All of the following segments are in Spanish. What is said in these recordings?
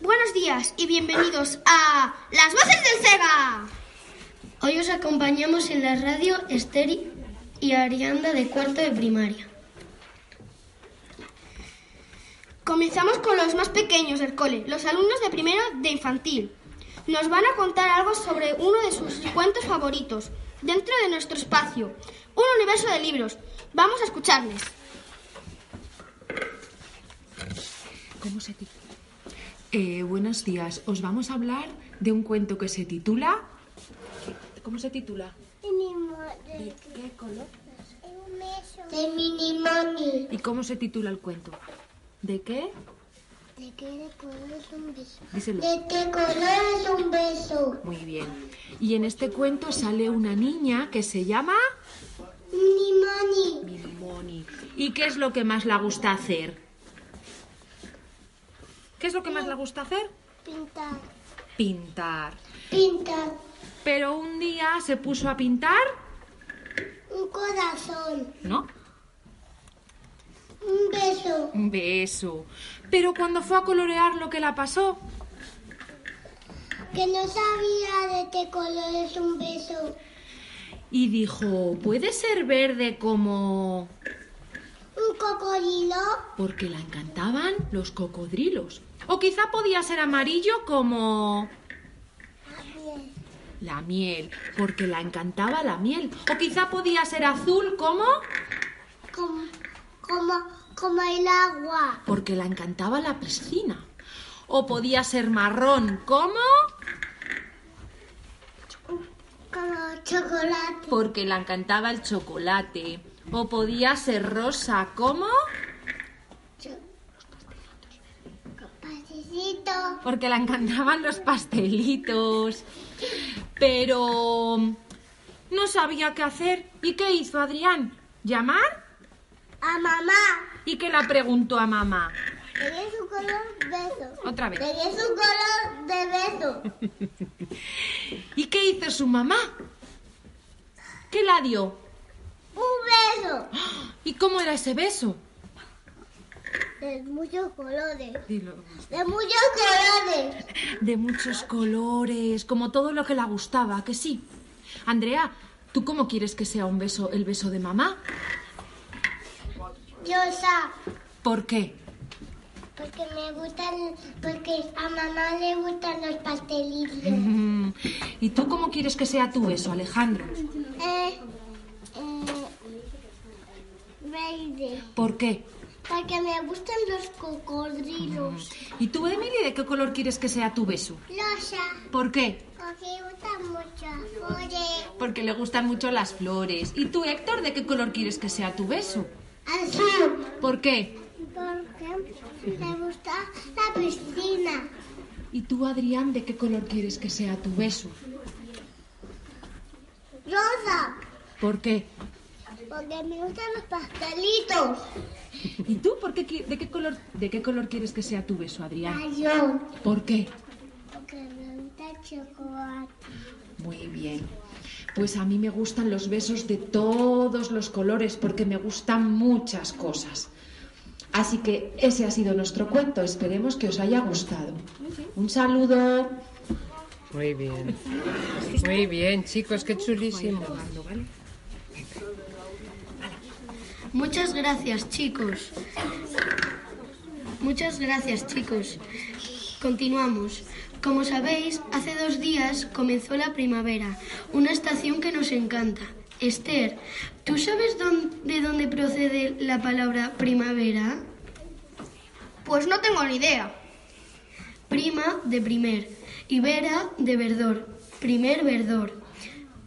Buenos días y bienvenidos a Las Voces. Acompañamos en la radio Esteri y Arianda de cuarto de primaria. Comenzamos con los más pequeños del cole, los alumnos de primero de infantil. Nos van a contar algo sobre uno de sus cuentos favoritos dentro de nuestro espacio, un universo de libros. Vamos a escucharles. ¿Cómo se titula? Eh, buenos días. Os vamos a hablar de un cuento que se titula. ¿Cómo se titula? ¿De qué color? De Minimoni. ¿Y cómo se titula el cuento? ¿De qué? ¿De qué color es un beso? Díselo. ¿De qué color es un beso? Muy bien. Y en este cuento sale una niña que se llama Minimoni. Minimoni. ¿Y qué es lo que más le gusta hacer? ¿Qué es lo que más le gusta hacer? Pintar. Pintar. Pintar. Pero un día se puso a pintar, Un corazón. ¿no? Un beso. Un beso. Pero cuando fue a colorear lo que la pasó, Que no sabía de qué color es un beso. y dijo, ¿puede ser verde como...? Un cocodrilo. Porque la encantaban los cocodrilos. O quizá podía ser amarillo como... La miel, porque la encantaba la miel. O quizá podía ser azul como... Como, como, como el agua. Porque la encantaba la piscina. O podía ser marrón como... Como chocolate. Porque la encantaba el chocolate. O podía ser rosa como... Porque la encantaban los pastelitos. Pero... No sabía qué hacer. ¿Y qué hizo Adrián? ¿Llamar? A mamá. ¿Y qué la preguntó a mamá? ¿De es su color? Beso. Otra vez. ¿De es su color? De beso. ¿Y qué hizo su mamá? ¿Qué la dio? Un beso. ¿Y cómo era ese beso? De muchos colores. Dilo. De muchos colores. De muchos colores, como todo lo que le gustaba, que sí. Andrea, ¿tú cómo quieres que sea un beso, el beso de mamá? Rosa. ¿Por qué? Porque me gustan, porque a mamá le gustan los pastelitos. Mm, ¿Y tú cómo quieres que sea tu beso, Alejandro? Eh, eh, verde. ¿Por qué? Porque me gustan los cocodrilos. ¿Y tú, Emily, de qué color quieres que sea tu beso? Rosa. ¿Por qué? Porque me gustan mucho flores. Porque le gustan mucho las flores. ¿Y tú, Héctor, de qué color quieres que sea tu beso? Azul. ¿Por qué? Porque me gusta la piscina. ¿Y tú, Adrián, de qué color quieres que sea tu beso? Rosa. ¿Por qué? Porque me gustan los pastelitos. ¿Y tú, por qué, de, qué color, de qué color quieres que sea tu beso, Adrián? Ayón. ¿Por qué? Porque me gusta chocolate. Muy bien. Pues a mí me gustan los besos de todos los colores porque me gustan muchas cosas. Así que ese ha sido nuestro cuento. Esperemos que os haya gustado. Un saludo. Muy bien. Muy bien, chicos, qué chulísimo. Muchas gracias, chicos. Muchas gracias, chicos. Continuamos. Como sabéis, hace dos días comenzó la primavera, una estación que nos encanta. Esther, ¿tú sabes de dónde procede la palabra primavera? Pues no tengo ni idea. Prima de primer y vera de verdor, primer verdor.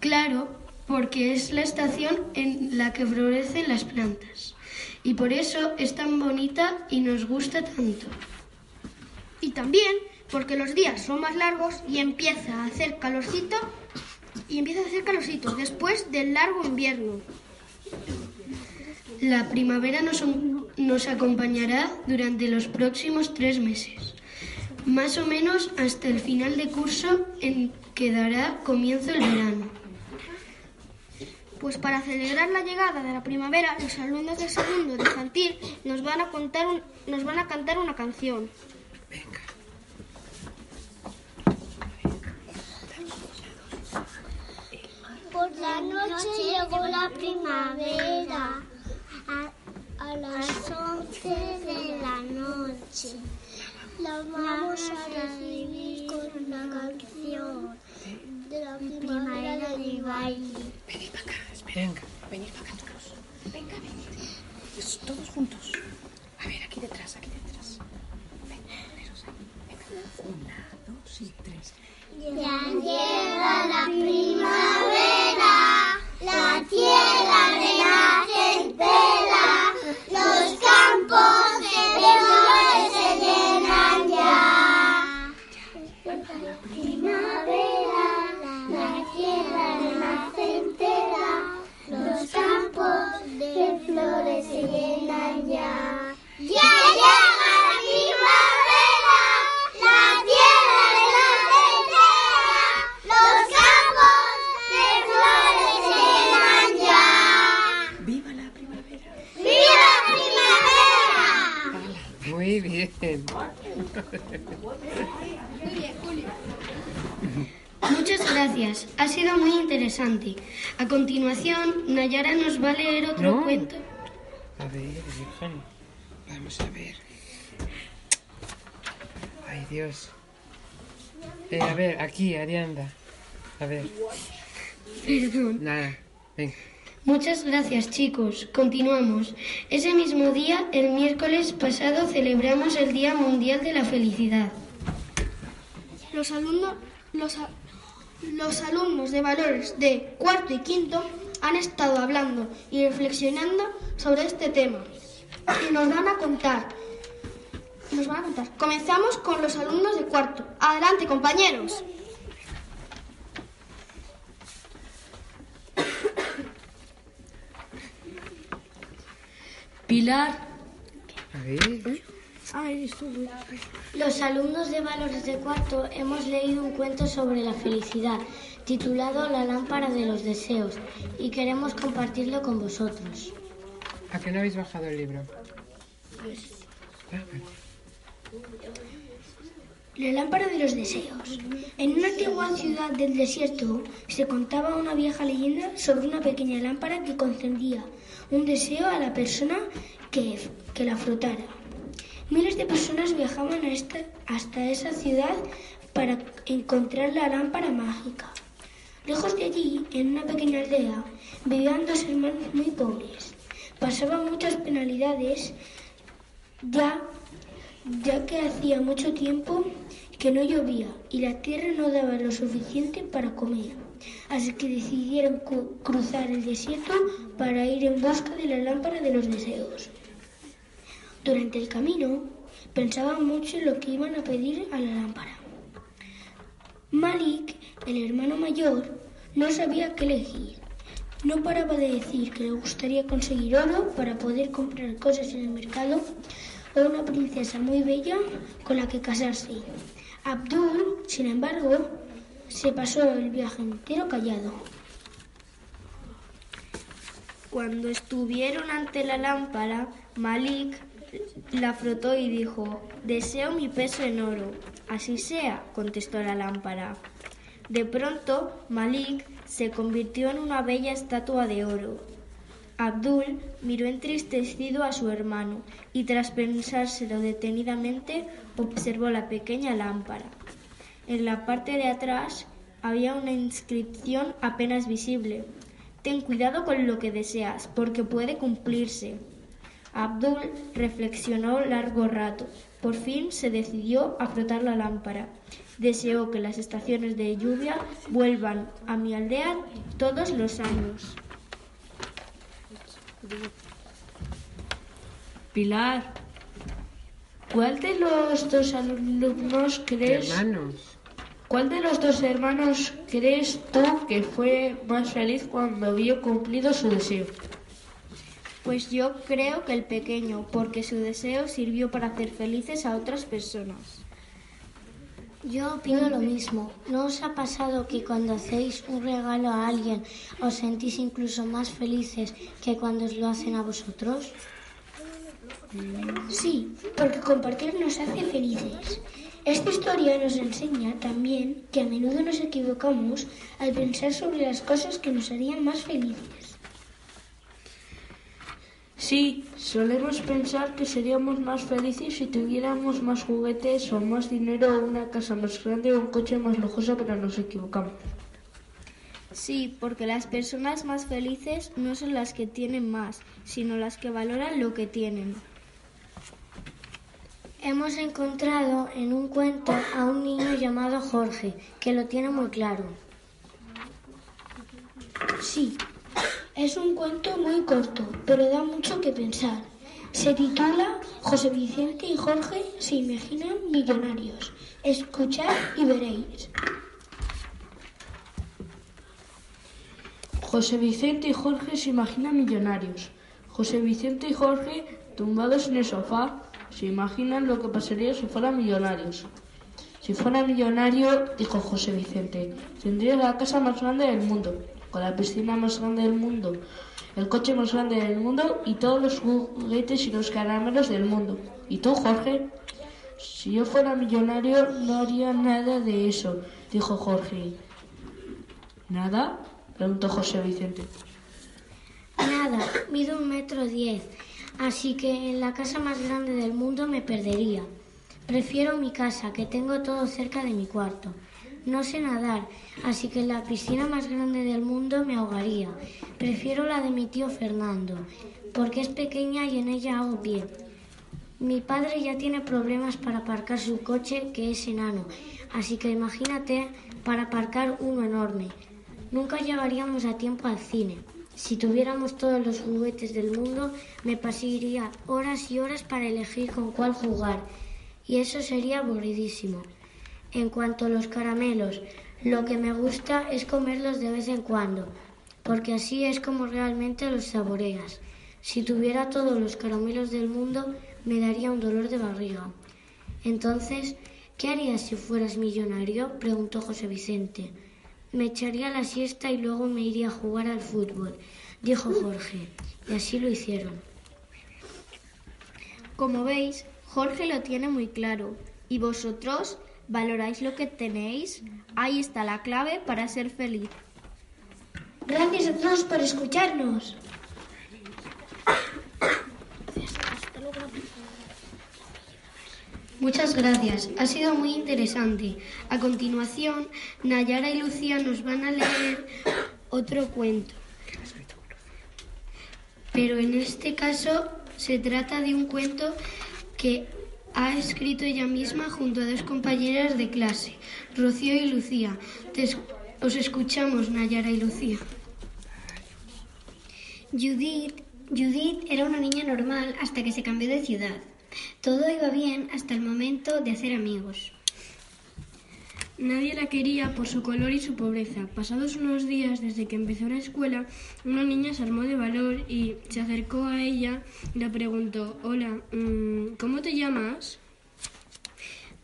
Claro, porque es la estación en la que florecen las plantas. Y por eso es tan bonita y nos gusta tanto. Y también porque los días son más largos y empieza a hacer calorcito y empieza a hacer calorcito después del largo invierno. La primavera nos, nos acompañará durante los próximos tres meses, más o menos hasta el final de curso en que dará comienzo el verano. Pues para celebrar la llegada de la primavera, los alumnos de segundo de infantil nos van a contar un- nos van a cantar una canción. Por la noche llegó la primavera a, a las once de la noche. La vamos a recibir con una canción de la primavera de baile. Venga, continuación, Nayara nos va a leer otro No. cuento. A ver, Virgen. Vamos a ver. Ay, Dios. Eh, a ver, aquí, Arianda. A ver. Perdón. Nada. Venga. Muchas gracias chicos. Continuamos. Ese mismo día, el miércoles pasado, celebramos el Día Mundial de la Felicidad. Los alumnos, los, a- los alumnos de valores de cuarto y quinto han estado hablando y reflexionando sobre este tema y nos van a contar. Nos van a contar. Comenzamos con los alumnos de cuarto. Adelante, compañeros. Pilar. Los alumnos de valores de cuarto hemos leído un cuento sobre la felicidad titulado La lámpara de los deseos y queremos compartirlo con vosotros. ¿A qué no habéis bajado el libro? Ah, vale. La lámpara de los deseos. En una antigua ciudad del desierto se contaba una vieja leyenda sobre una pequeña lámpara que concedía un deseo a la persona que, que la frotara. Miles de personas viajaban a esta- hasta esa ciudad para encontrar la lámpara mágica. Lejos de allí, en una pequeña aldea, vivían dos hermanos muy pobres. Pasaban muchas penalidades ya ya que hacía mucho tiempo que no llovía y la tierra no daba lo suficiente para comer. Así que decidieron cruzar el desierto para ir en busca de la lámpara de los deseos. Durante el camino pensaban mucho en lo que iban a pedir a la lámpara. Malik, el hermano mayor, no sabía qué elegir. No paraba de decir que le gustaría conseguir oro para poder comprar cosas en el mercado o una princesa muy bella con la que casarse. Abdul, sin embargo, se pasó el viaje entero callado. Cuando estuvieron ante la lámpara, Malik la frotó y dijo, deseo mi peso en oro. Así sea, contestó la lámpara. De pronto, Malik se convirtió en una bella estatua de oro. Abdul miró entristecido a su hermano y tras pensárselo detenidamente observó la pequeña lámpara. En la parte de atrás había una inscripción apenas visible. Ten cuidado con lo que deseas, porque puede cumplirse. Abdul reflexionó largo rato. Por fin se decidió a frotar la lámpara. Deseó que las estaciones de lluvia vuelvan a mi aldea todos los años. Pilar, ¿cuál de los dos alumnos crees? Hermanos. ¿Cuál de los dos hermanos crees tú que fue más feliz cuando vio cumplido su deseo? Pues yo creo que el pequeño, porque su deseo sirvió para hacer felices a otras personas. Yo opino lo mismo. ¿No os ha pasado que cuando hacéis un regalo a alguien os sentís incluso más felices que cuando os lo hacen a vosotros? Sí, porque compartir nos hace felices. Esta historia nos enseña también que a menudo nos equivocamos al pensar sobre las cosas que nos harían más felices. Sí, solemos pensar que seríamos más felices si tuviéramos más juguetes o más dinero o una casa más grande o un coche más lujoso, pero nos equivocamos. Sí, porque las personas más felices no son las que tienen más, sino las que valoran lo que tienen. Hemos encontrado en un cuento a un niño llamado Jorge, que lo tiene muy claro. Sí, es un cuento muy corto, pero da mucho que pensar. Se titula José Vicente y Jorge se imaginan millonarios. Escuchad y veréis. José Vicente y Jorge se imaginan millonarios. José Vicente y Jorge, tumbados en el sofá, se imaginan lo que pasaría si fueran millonarios. Si fuera millonario, dijo José Vicente, tendría la casa más grande del mundo, con la piscina más grande del mundo, el coche más grande del mundo y todos los juguetes y los caramelos del mundo. ¿Y tú, Jorge? Si yo fuera millonario, no haría nada de eso, dijo Jorge. ¿Nada? preguntó José Vicente. Nada, mido un metro diez, así que en la casa más grande del mundo me perdería. Prefiero mi casa, que tengo todo cerca de mi cuarto. No sé nadar, así que la piscina más grande del mundo me ahogaría. Prefiero la de mi tío Fernando, porque es pequeña y en ella hago pie. Mi padre ya tiene problemas para aparcar su coche, que es enano, así que imagínate para aparcar uno enorme. Nunca llegaríamos a tiempo al cine. Si tuviéramos todos los juguetes del mundo, me pasaría horas y horas para elegir con cuál jugar. Y eso sería aburridísimo. En cuanto a los caramelos, lo que me gusta es comerlos de vez en cuando, porque así es como realmente los saboreas. Si tuviera todos los caramelos del mundo, me daría un dolor de barriga. Entonces, ¿qué harías si fueras millonario? preguntó José Vicente. Me echaría la siesta y luego me iría a jugar al fútbol, dijo Jorge, y así lo hicieron. Como veis, Jorge lo tiene muy claro. ¿Y vosotros valoráis lo que tenéis? Ahí está la clave para ser feliz. Gracias a todos por escucharnos. Muchas gracias, ha sido muy interesante. A continuación, Nayara y Lucía nos van a leer otro cuento. Pero en este caso se trata de un cuento que ha escrito ella misma junto a dos compañeras de clase, Rocío y Lucía. Os escuchamos, Nayara y Lucía. Judith, Judith era una niña normal hasta que se cambió de ciudad. Todo iba bien hasta el momento de hacer amigos. Nadie la quería por su color y su pobreza. Pasados unos días desde que empezó la escuela, una niña se armó de valor y se acercó a ella y le preguntó, hola, mm, ¿cómo te llamas?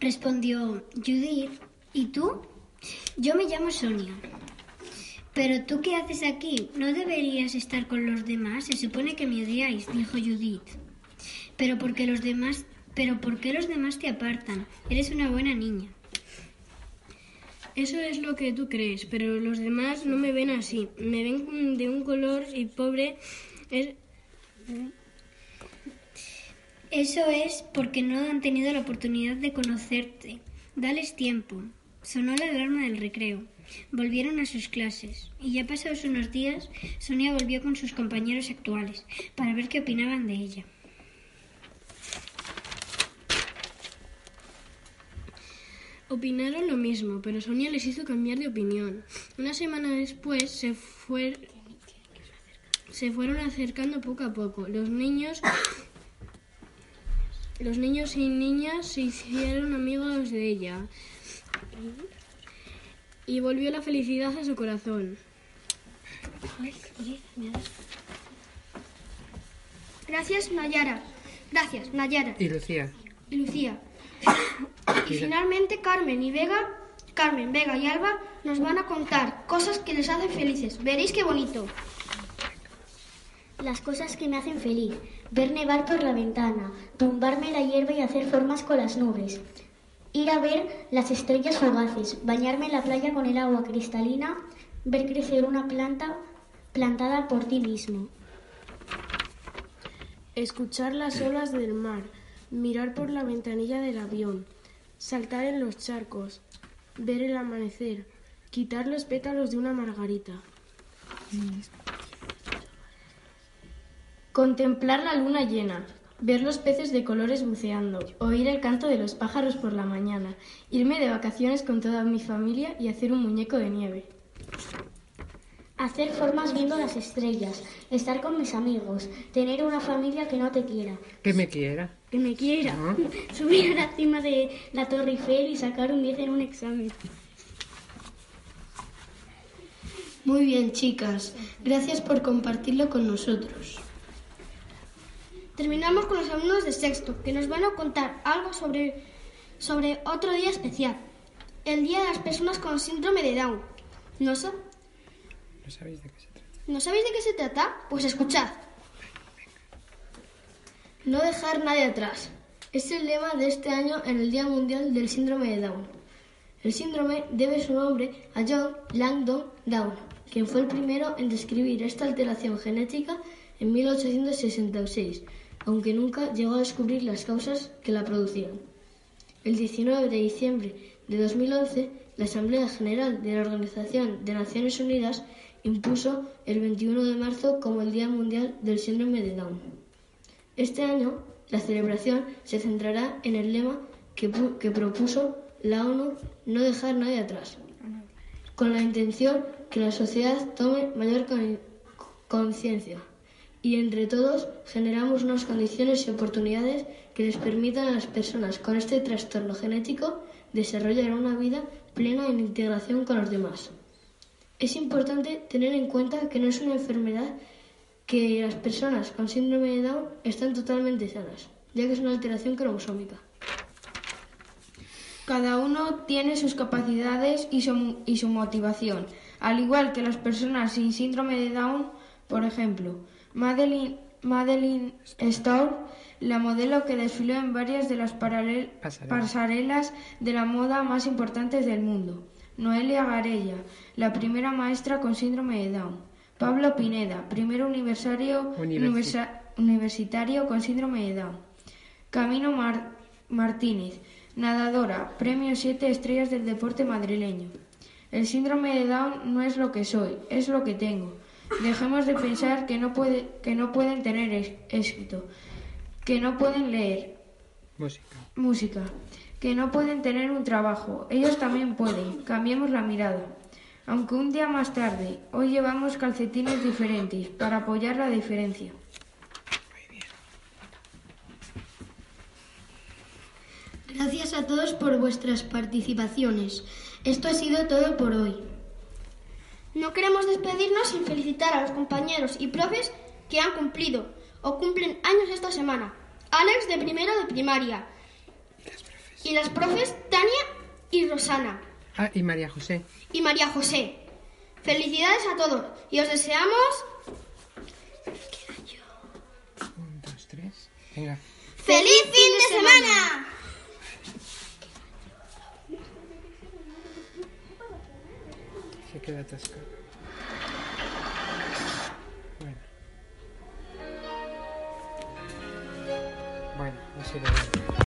Respondió Judith, ¿y tú? Yo me llamo Sonia. Pero tú qué haces aquí? No deberías estar con los demás. Se supone que me odiáis, dijo Judith. Pero porque los demás, pero ¿por qué los demás te apartan? Eres una buena niña. Eso es lo que tú crees, pero los demás no me ven así. Me ven de un color y pobre. Es, Eso es porque no han tenido la oportunidad de conocerte. Dales tiempo. Sonó la alarma del recreo. Volvieron a sus clases y ya pasados unos días, Sonia volvió con sus compañeros actuales para ver qué opinaban de ella. Opinaron lo mismo, pero Sonia les hizo cambiar de opinión. Una semana después se, fue, se fueron acercando poco a poco. Los niños, los niños y niñas se hicieron amigos de ella y volvió la felicidad a su corazón. Gracias, Nayara. Gracias, Nayara. Y Lucía. Y Lucía. Y finalmente Carmen y Vega, Carmen, Vega y Alba nos van a contar cosas que les hacen felices. Veréis qué bonito. Las cosas que me hacen feliz. Ver nevar por la ventana, tumbarme la hierba y hacer formas con las nubes. Ir a ver las estrellas fugaces, bañarme en la playa con el agua cristalina, ver crecer una planta plantada por ti mismo. Escuchar las olas del mar, mirar por la ventanilla del avión, saltar en los charcos, ver el amanecer, quitar los pétalos de una margarita. Contemplar la luna llena, ver los peces de colores buceando, oír el canto de los pájaros por la mañana, irme de vacaciones con toda mi familia y hacer un muñeco de nieve. Hacer formas viendo las estrellas, estar con mis amigos, tener una familia que no te quiera, Que me quiera. Que me quiera, subir a la cima de la Torre Eiffel y sacar un 10 en un examen. Muy bien, chicas. Gracias por compartirlo con nosotros. Terminamos con los alumnos de sexto, que nos van a contar algo sobre, sobre otro día especial. El Día de las Personas con Síndrome de Down. ¿No, ¿No sabéis de qué se trata? ¿No sabéis de qué se trata? Pues escuchad. No dejar nadie atrás. Es el lema de este año en el Día Mundial del Síndrome de Down. El síndrome debe su nombre a John Langdon Down, quien fue el primero en describir esta alteración genética en 1866, aunque nunca llegó a descubrir las causas que la producían. El 19 de diciembre de 2011, la Asamblea General de la Organización de Naciones Unidas impuso el 21 de marzo como el Día Mundial del Síndrome de Down. Este año, la celebración se centrará en el lema que, que propuso la ONU, no dejar nadie atrás, con la intención que la sociedad tome mayor con- conciencia y entre todos generamos unas condiciones y oportunidades que les permitan a las personas con este trastorno genético desarrollar una vida plena en integración con los demás. Es importante tener en cuenta que no es una enfermedad que las personas con síndrome de Down están totalmente sanas, ya que es una alteración cromosómica. Cada uno tiene sus capacidades y su, y su motivación, al igual que las personas sin síndrome de Down, por ejemplo, Madeline, Madeline Storr, la modelo que desfiló en varias de las pasarelas de la moda más importantes del mundo. Noelia Garella, la primera maestra con síndrome de Down. Pablo Pineda, primer universitario, Universi- universi- universitario con síndrome de Down. Camino Mar- Martínez, nadadora, premio 7 estrellas del deporte madrileño. El síndrome de Down no es lo que soy, es lo que tengo. Dejemos de pensar que no, puede, que no pueden tener éxito, que no pueden leer Música. música, que no pueden tener un trabajo. Ellos también pueden. Cambiemos la mirada. Aunque un día más tarde, hoy llevamos calcetines diferentes para apoyar la diferencia. Gracias a todos por vuestras participaciones. Esto ha sido todo por hoy. No queremos despedirnos sin felicitar a los compañeros y profes que han cumplido o cumplen años esta semana. Alex de primero de primaria. Y las profes Tania y Rosana. Ah, y María José. Y María José. Felicidades a todos y os deseamos... Un, dos, tres. Venga. ¡Feliz fin de semana! Se queda atascado. Bueno. Bueno, así lo veo.